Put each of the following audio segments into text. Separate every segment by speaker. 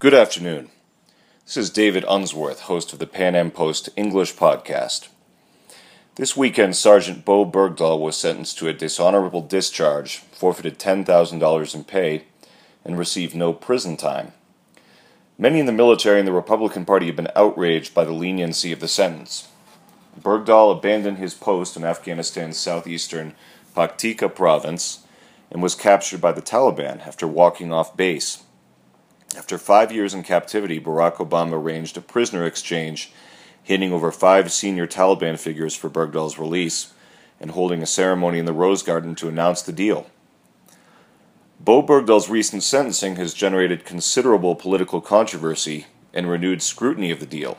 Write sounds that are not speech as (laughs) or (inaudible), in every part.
Speaker 1: Good afternoon. This is David Unsworth, host of the PanAm Post English podcast. This weekend, Sergeant Bowe Bergdahl was sentenced to a dishonorable discharge, forfeited $10,000 in pay, and received no prison time. Many in the military and the Republican Party have been outraged by the leniency of the sentence. Bergdahl abandoned his post in Afghanistan's southeastern Paktika province and was captured by the Taliban after walking off base. After five years in captivity, Barack Obama arranged a prisoner exchange, hitting over five senior Taliban figures for Bergdahl's release and holding a ceremony in the Rose Garden to announce the deal. Bowe Bergdahl's recent sentencing has generated considerable political controversy and renewed scrutiny of the deal.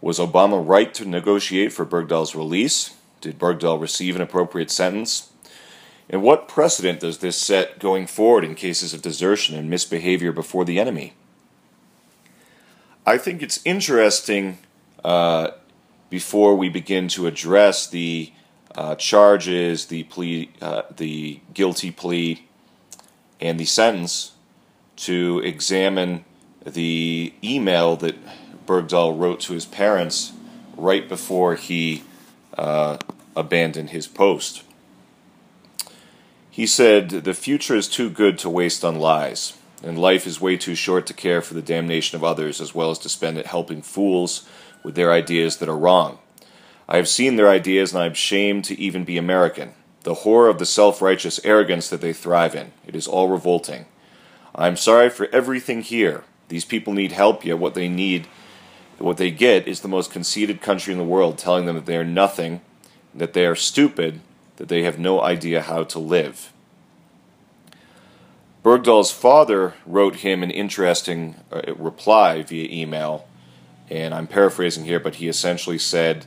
Speaker 1: Was Obama right to negotiate for Bergdahl's release? Did Bergdahl receive an appropriate sentence? And what precedent does this set going forward in cases of desertion and misbehavior before the enemy? I think it's interesting uh, before we begin to address the uh, charges, the plea, uh, the guilty plea, and the sentence to examine the email that Bergdahl wrote to his parents right before he uh, abandoned his post. He said, The future is too good to waste on lies, and life is way too short to care for the damnation of others as well as to spend it helping fools with their ideas that are wrong. I have seen their ideas, and I am ashamed to even be American. The horror of the self righteous arrogance that they thrive in. It is all revolting. I am sorry for everything here. These people need help, yet what they need, what they get, is the most conceited country in the world telling them that they are nothing, that they are stupid, that they have no idea how to live. Bergdahl's father wrote him an interesting uh, reply via email, and I'm paraphrasing here, but he essentially said,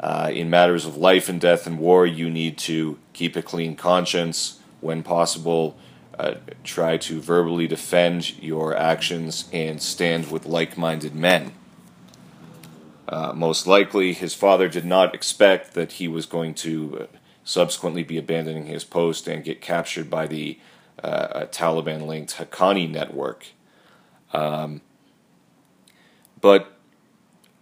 Speaker 1: uh, In matters of life and death and war, you need to keep a clean conscience. When possible, uh, try to verbally defend your actions and stand with like minded men. Uh, most likely, his father did not expect that he was going to uh, subsequently be abandoning his post and get captured by the uh, Taliban linked Haqqani network. Um, but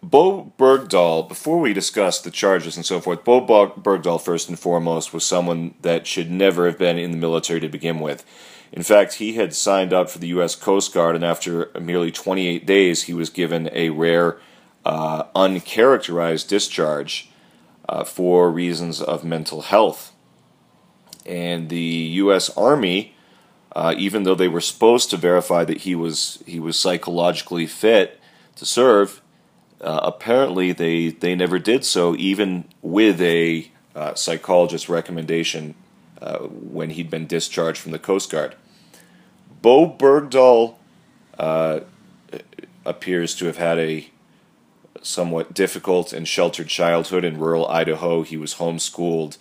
Speaker 1: Bowe Bergdahl, before we discuss the charges and so forth, Bowe Bergdahl, first and foremost, was someone that should never have been in the military to begin with. In fact, he had signed up for the U.S. Coast Guard, and after merely 28 days, he was given a rare, uh, uncharacterized discharge uh, for reasons of mental health. And the U.S. Army, uh, even though they were supposed to verify that he was he was psychologically fit to serve, uh, apparently they they never did so, even with a uh, psychologist's recommendation uh, when he'd been discharged from the Coast Guard. Bowe Bergdahl uh, appears to have had a somewhat difficult and sheltered childhood in rural Idaho. He was homeschooled.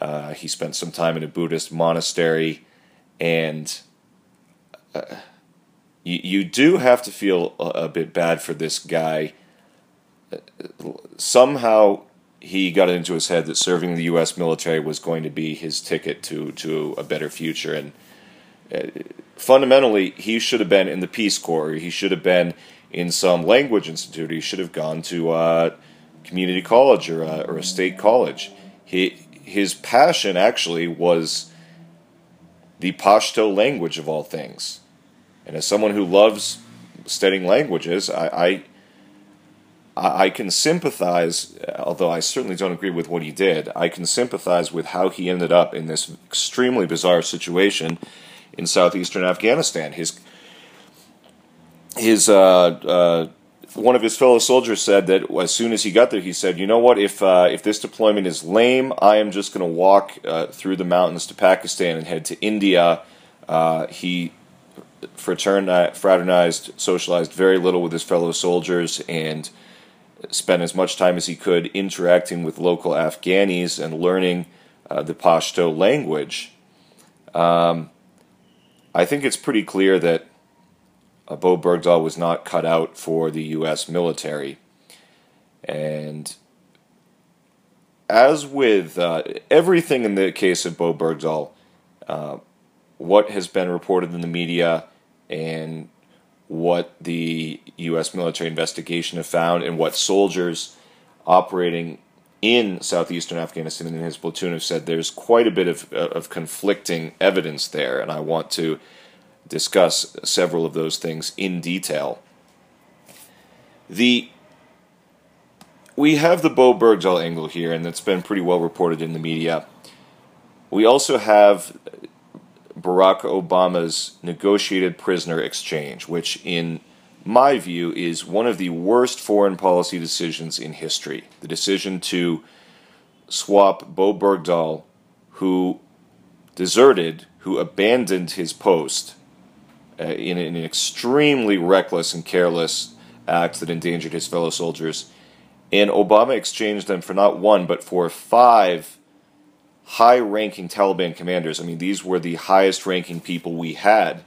Speaker 1: Uh, he spent some time in a Buddhist monastery, and uh, you, you do have to feel a, a bit bad for this guy. Somehow he got it into his head that serving the U.S. military was going to be his ticket to, to a better future, and uh, fundamentally, he should have been in the Peace Corps. He should have been in some language institute. He should have gone to a community college or a, or a state college. He, his passion actually was the Pashto language of all things. And as someone who loves studying languages, I, I, I can sympathize, although I certainly don't agree with what he did, I can sympathize with how he ended up in this extremely bizarre situation in southeastern Afghanistan. His his uh, uh, one of his fellow soldiers said that as soon as he got there, he said, "You know what? If uh, if this deployment is lame, I am just going to walk uh, through the mountains to Pakistan and head to India." Uh, he fraternized, socialized very little with his fellow soldiers, and spent as much time as he could interacting with local Afghanis and learning uh, the Pashto language. Um, I think it's pretty clear that uh, Bowe Bergdahl was not cut out for the U.S. military. And as with uh, everything in the case of Bowe Bergdahl, uh, what has been reported in the media and what the U.S. military investigation have found and what soldiers operating in southeastern Afghanistan and in his platoon have said there's quite a bit of, of conflicting evidence there, and I want to discuss several of those things in detail. The we have the Bowe Bergdahl angle here, and it's been pretty well reported in the media. We also have Barack Obama's negotiated prisoner exchange, which, in my view, is one of the worst foreign policy decisions in history. The decision to swap Bowe Bergdahl, who deserted, who abandoned his post uh, in, an extremely reckless and careless act that endangered his fellow soldiers, and Obama exchanged them for not one, but for five high ranking Taliban commanders. I mean, these were the highest ranking people we had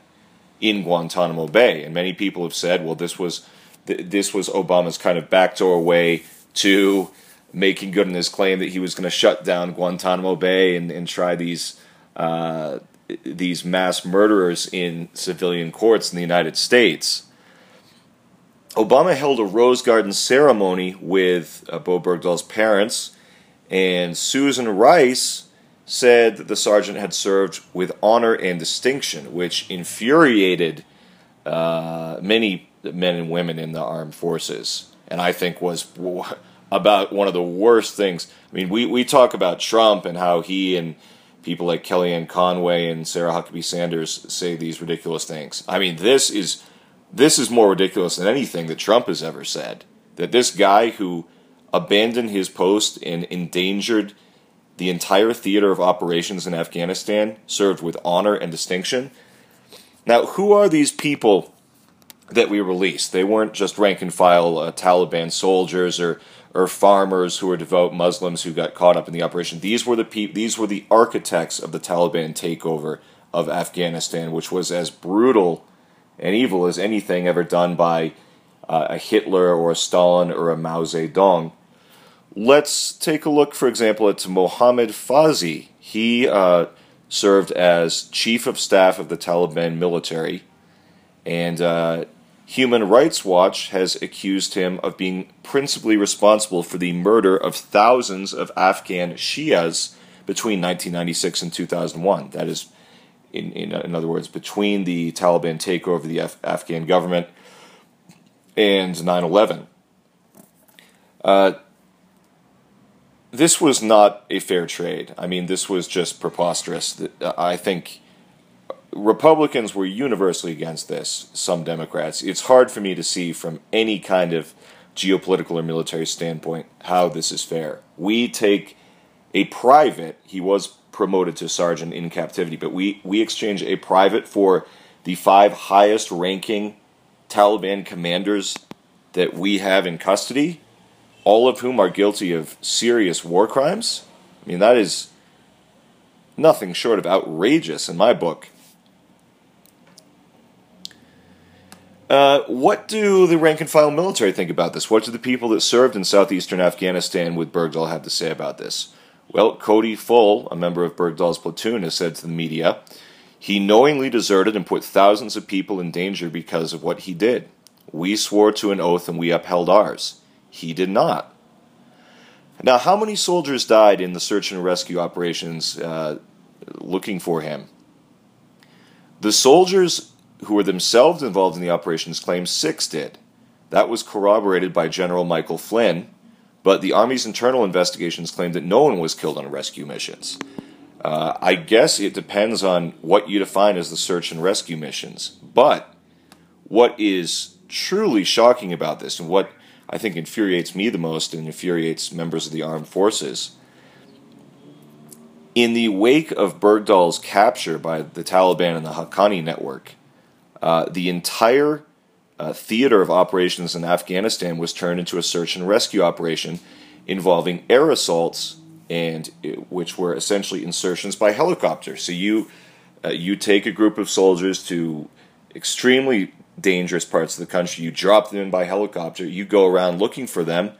Speaker 1: in Guantanamo Bay. And many people have said, well, this was, this was Obama's kind of backdoor way to making good on his claim that he was going to shut down Guantanamo Bay and, and try these. Uh, these mass murderers in civilian courts in the United States. Obama held a Rose Garden ceremony with uh, Bowe Bergdahl's parents, and Susan Rice said that the sergeant had served with honor and distinction, which infuriated uh, many men and women in the armed forces, and I think was (laughs) about one of the worst things. I mean, we, we talk about Trump and how he and people like Kellyanne Conway and Sarah Huckabee Sanders say these ridiculous things. I mean, this is this is more ridiculous than anything that Trump has ever said. That this guy who abandoned his post and endangered the entire theater of operations in Afghanistan served with honor and distinction. Now, who are these people that we released? They weren't just rank and file uh, Taliban soldiers or or farmers who were devout Muslims who got caught up in the operation. These were the pe- these were the architects of the Taliban takeover of Afghanistan, which was as brutal and evil as anything ever done by uh, a Hitler or a Stalin or a Mao Zedong. Let's take a look, for example, at Mohammad Fauzi. He uh, served as chief of staff of the Taliban military, and uh, Human Rights Watch has accused him of being principally responsible for the murder of thousands of Afghan Shias between 1996 and 2001. That is in, in, in other words, between the Taliban takeover of the Af- Afghan government and 9 11. Uh, this was not a fair trade. I mean, this was just preposterous. I think Republicans were universally against this, some Democrats. It's hard for me to see from any kind of geopolitical or military standpoint how this is fair. We take a private, he was promoted to sergeant in captivity, but we, we exchange a private for the five highest ranking Taliban commanders that we have in custody, all of whom are guilty of serious war crimes. I mean, that is nothing short of outrageous in my book. Uh, what do the rank and file military think about this? What do the people that served in southeastern Afghanistan with Bergdahl have to say about this? Well, Cody Full, a member of Bergdahl's platoon, has said to the media he knowingly deserted and put thousands of people in danger because of what he did. We swore to an oath and we upheld ours. He did not. Now, how many soldiers died in the search and rescue operations uh, looking for him? The soldiers who were themselves involved in the operations claim six did. That was corroborated by General Michael Flynn, but the Army's internal investigations claim that no one was killed on rescue missions. Uh, I guess it depends on what you define as the search and rescue missions. But what is truly shocking about this, and what I think infuriates me the most and infuriates members of the armed forces, in the wake of Bergdahl's capture by the Taliban and the Haqqani network, uh, the entire uh, theater of operations in Afghanistan was turned into a search and rescue operation involving air assaults and which were essentially insertions by helicopter. So you uh, you take a group of soldiers to extremely dangerous parts of the country. You drop them in by helicopter. You go around looking for them.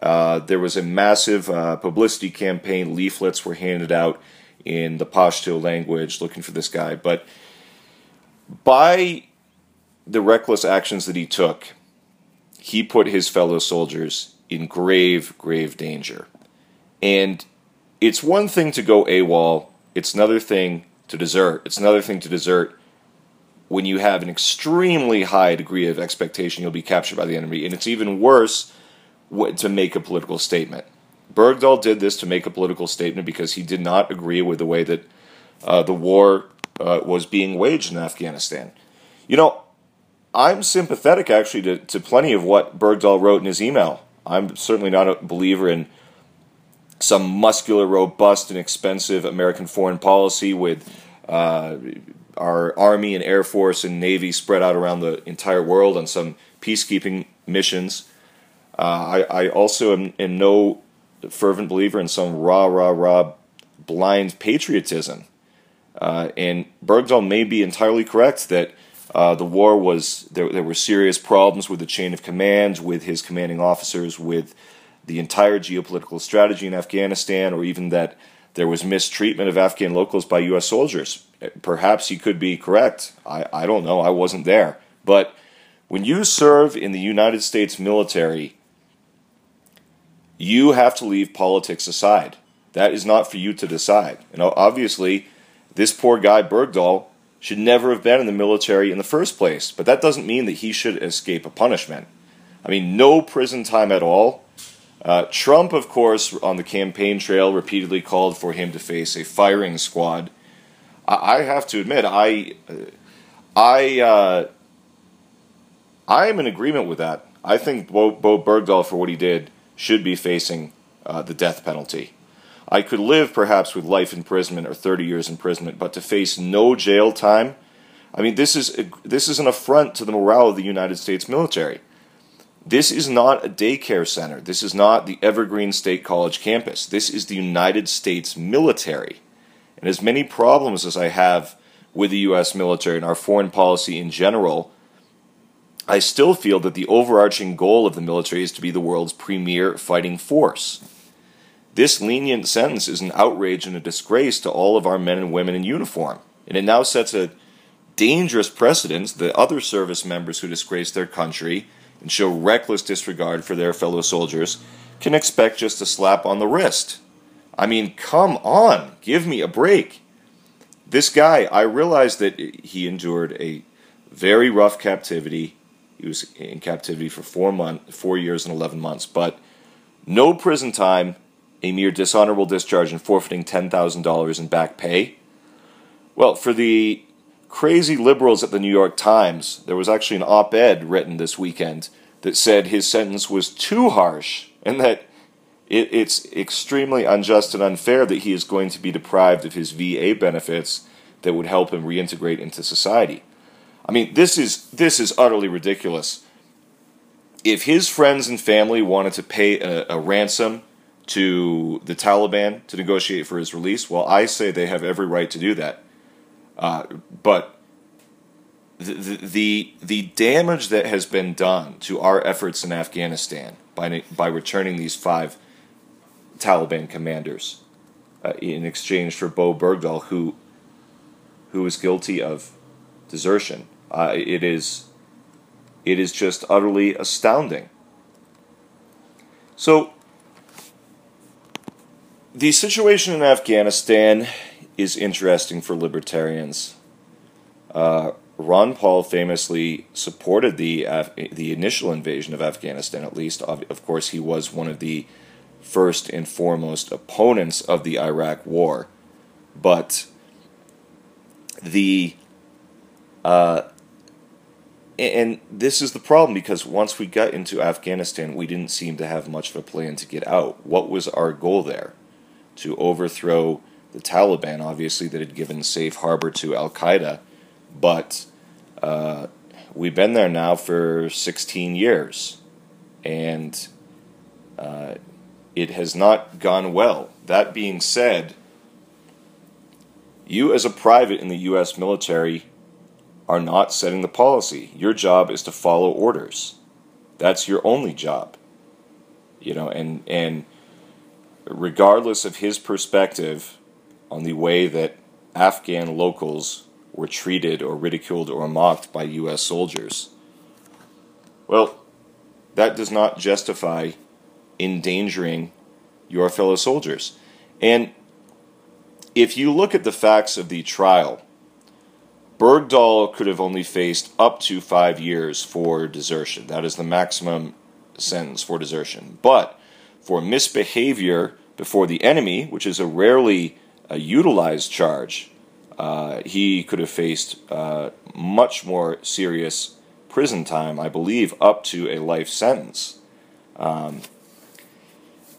Speaker 1: Uh, there was a massive uh, publicity campaign. Leaflets were handed out in the Pashto language looking for this guy. But by the reckless actions that he took, he put his fellow soldiers in grave, grave danger. And it's one thing to go AWOL, it's another thing to desert. It's another thing to desert when you have an extremely high degree of expectation you'll be captured by the enemy. And it's even worse to make a political statement. Bergdahl did this to make a political statement because he did not agree with the way that uh, the war uh, was being waged in Afghanistan. You know, I'm sympathetic actually to, to plenty of what Bergdahl wrote in his email. I'm certainly not a believer in some muscular, robust, and expensive American foreign policy with uh, our Army and Air Force and Navy spread out around the entire world on some peacekeeping missions. Uh, I, I, also am, am, no fervent believer in some rah, rah, rah blind patriotism. Uh, and Bergdahl may be entirely correct that uh, the war was, there, there were serious problems with the chain of command, with his commanding officers, with the entire geopolitical strategy in Afghanistan, or even that there was mistreatment of Afghan locals by U.S. soldiers. Perhaps he could be correct. I, I don't know. I wasn't there. But when you serve in the United States military, you have to leave politics aside. That is not for you to decide. Know, obviously, this poor guy Bergdahl should never have been in the military in the first place. But that doesn't mean that he should escape a punishment. I mean, no prison time at all uh, Trump, of course, on the campaign trail, repeatedly called for him to face a firing squad. I, I have to admit, I, uh, I, uh, I am in agreement with that. I think Bowe, Bowe Bergdahl, for what he did, should be facing uh, the death penalty. I could live perhaps with life imprisonment or 30 years imprisonment, but to face no jail time, I mean, this is a, this is an affront to the morale of the United States military. This is not a daycare center. This is not the Evergreen State College campus. This is the United States military. And as many problems as I have with the U.S. military and our foreign policy in general, I still feel that the overarching goal of the military is to be the world's premier fighting force. This lenient sentence is an outrage and a disgrace to all of our men and women in uniform, and it now sets a dangerous precedent that other service members who disgrace their country and show reckless disregard for their fellow soldiers can expect just a slap on the wrist. I mean, come on, give me a break. This guy, I realize that he endured a very rough captivity. He was in captivity for four month, four years and eleven months, but no prison time, a mere dishonorable discharge, and forfeiting ten thousand dollars in back pay. Well, for the crazy liberals at the New York Times, there was actually an op ed written this weekend that said his sentence was too harsh and that it, it's extremely unjust and unfair that he is going to be deprived of his VA benefits that would help him reintegrate into society. I mean, this is this is utterly ridiculous. If his friends and family wanted to pay a, a ransom to the Taliban to negotiate for his release, well, I say they have every right to do that. Uh, but the, the the damage that has been done to our efforts in Afghanistan by by returning these five Taliban commanders uh, in exchange for Bowe Bergdahl, who who is guilty of desertion, uh, it is it is just utterly astounding. So the situation in Afghanistan is interesting for libertarians. Uh, Ron Paul famously supported the Af- the initial invasion of Afghanistan. At least, of, of course, he was one of the first and foremost opponents of the Iraq War. But the uh, and this is the problem because once we got into Afghanistan, we didn't seem to have much of a plan to get out. What was our goal there? To overthrow the Taliban, obviously, that had given safe harbor to Al Qaeda, but uh, we've been there now for 16 years, and uh, it has not gone well. That being said, you as a private in the U.S. military are not setting the policy. Your job is to follow orders. That's your only job. You know, and and regardless of his perspective on the way that Afghan locals were treated or ridiculed or mocked by U.S. soldiers. Well, that does not justify endangering your fellow soldiers. And if you look at the facts of the trial, Bergdahl could have only faced up to five years for desertion. That is the maximum sentence for desertion. But for misbehavior before the enemy, which is a rarely uh, utilized charge, uh, he could have faced uh, much more serious prison time, I believe, up to a life sentence. Um,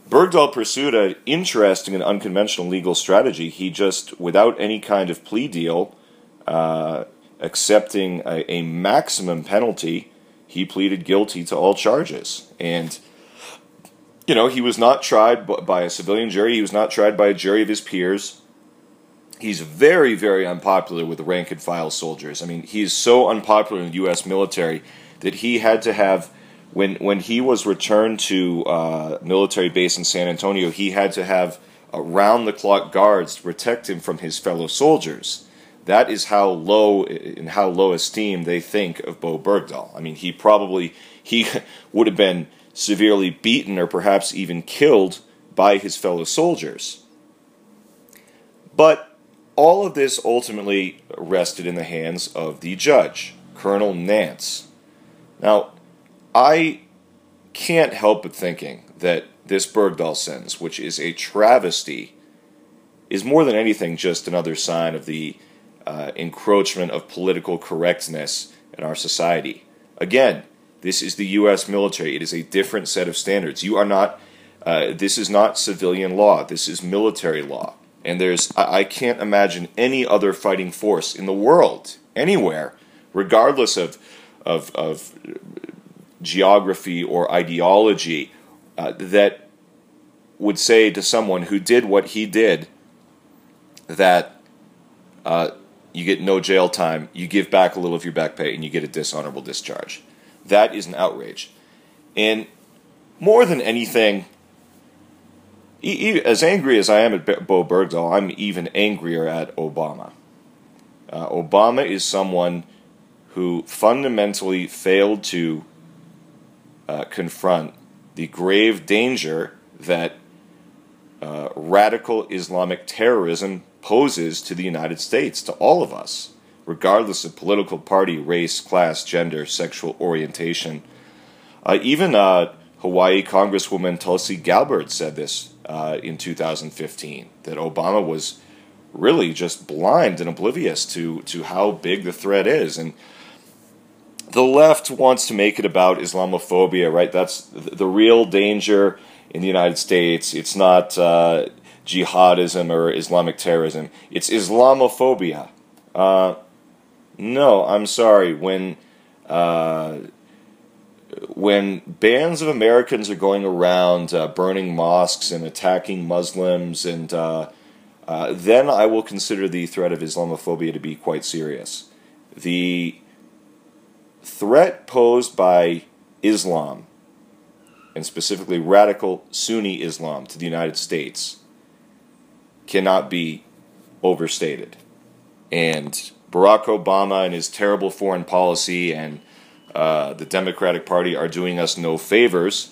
Speaker 1: Bergdahl pursued an interesting and unconventional legal strategy. He just, without any kind of plea deal, uh, accepting a, a, maximum penalty, he pleaded guilty to all charges. And, you know, he was not tried by a civilian jury, he was not tried by a jury of his peers. He's very, very unpopular with rank and file soldiers. I mean, he's so unpopular in the U.S. military that he had to have when when he was returned to uh, military base in San Antonio, he had to have round the clock guards to protect him from his fellow soldiers. That is how low in how low esteem they think of Bowe Bergdahl. I mean, he probably he (laughs) would have been severely beaten or perhaps even killed by his fellow soldiers. But all of this ultimately rested in the hands of the judge, Colonel Nance. Now, I can't help but thinking that this Bergdahl sentence, which is a travesty, is more than anything just another sign of the uh, encroachment of political correctness in our society. Again, this is the U.S. military. It is a different set of standards. You are not. Uh, this is not civilian law. This is military law. And there's. I, I can't imagine any other fighting force in the world anywhere, regardless of of of geography or ideology uh, that would say to someone who did what he did that uh, you get no jail time, you give back a little of your back pay, and you get a dishonorable discharge. That is an outrage. And more than anything, as angry as I am at Bowe Bergdahl, I'm even angrier at Obama. Uh, Obama is someone who fundamentally failed to uh, confront the grave danger that uh, radical Islamic terrorism poses to the United States, to all of us, regardless of political party, race, class, gender, sexual orientation. Uh, even uh, Hawaii Congresswoman Tulsi Gabbard said this uh, in 2015 that Obama was really just blind and oblivious to, to how big the threat is. And the left wants to make it about Islamophobia, right? That's the real danger in the United States. It's not uh, jihadism or Islamic terrorism. It's Islamophobia. Uh, no, I'm sorry. When uh, when bands of Americans are going around uh, burning mosques and attacking Muslims, and uh, uh, then I will consider the threat of Islamophobia to be quite serious. The threat posed by Islam, and specifically radical Sunni Islam to the United States, cannot be overstated. And Barack Obama and his terrible foreign policy and uh, the Democratic Party are doing us no favors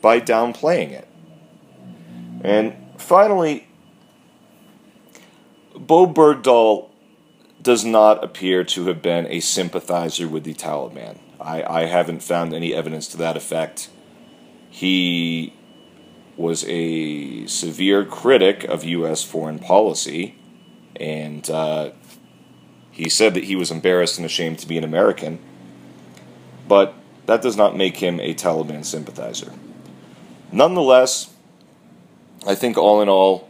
Speaker 1: by downplaying it. And finally, Bowe Bergdahl does not appear to have been a sympathizer with the Taliban. I, I haven't found any evidence to that effect. He was a severe critic of U.S. foreign policy, and uh, he said that he was embarrassed and ashamed to be an American, but that does not make him a Taliban sympathizer. Nonetheless, I think all in all,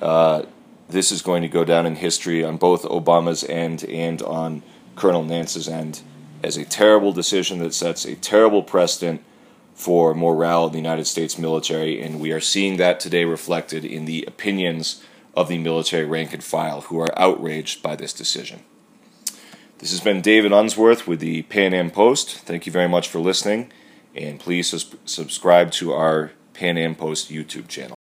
Speaker 1: uh, this is going to go down in history on both Obama's end and on Colonel Nance's end as a terrible decision that sets a terrible precedent for morale in the United States military, and we are seeing that today reflected in the opinions of the military rank and file who are outraged by this decision. This has been David Unsworth with the PanAm Post. Thank you very much for listening, and please subscribe to our PanAm Post YouTube channel.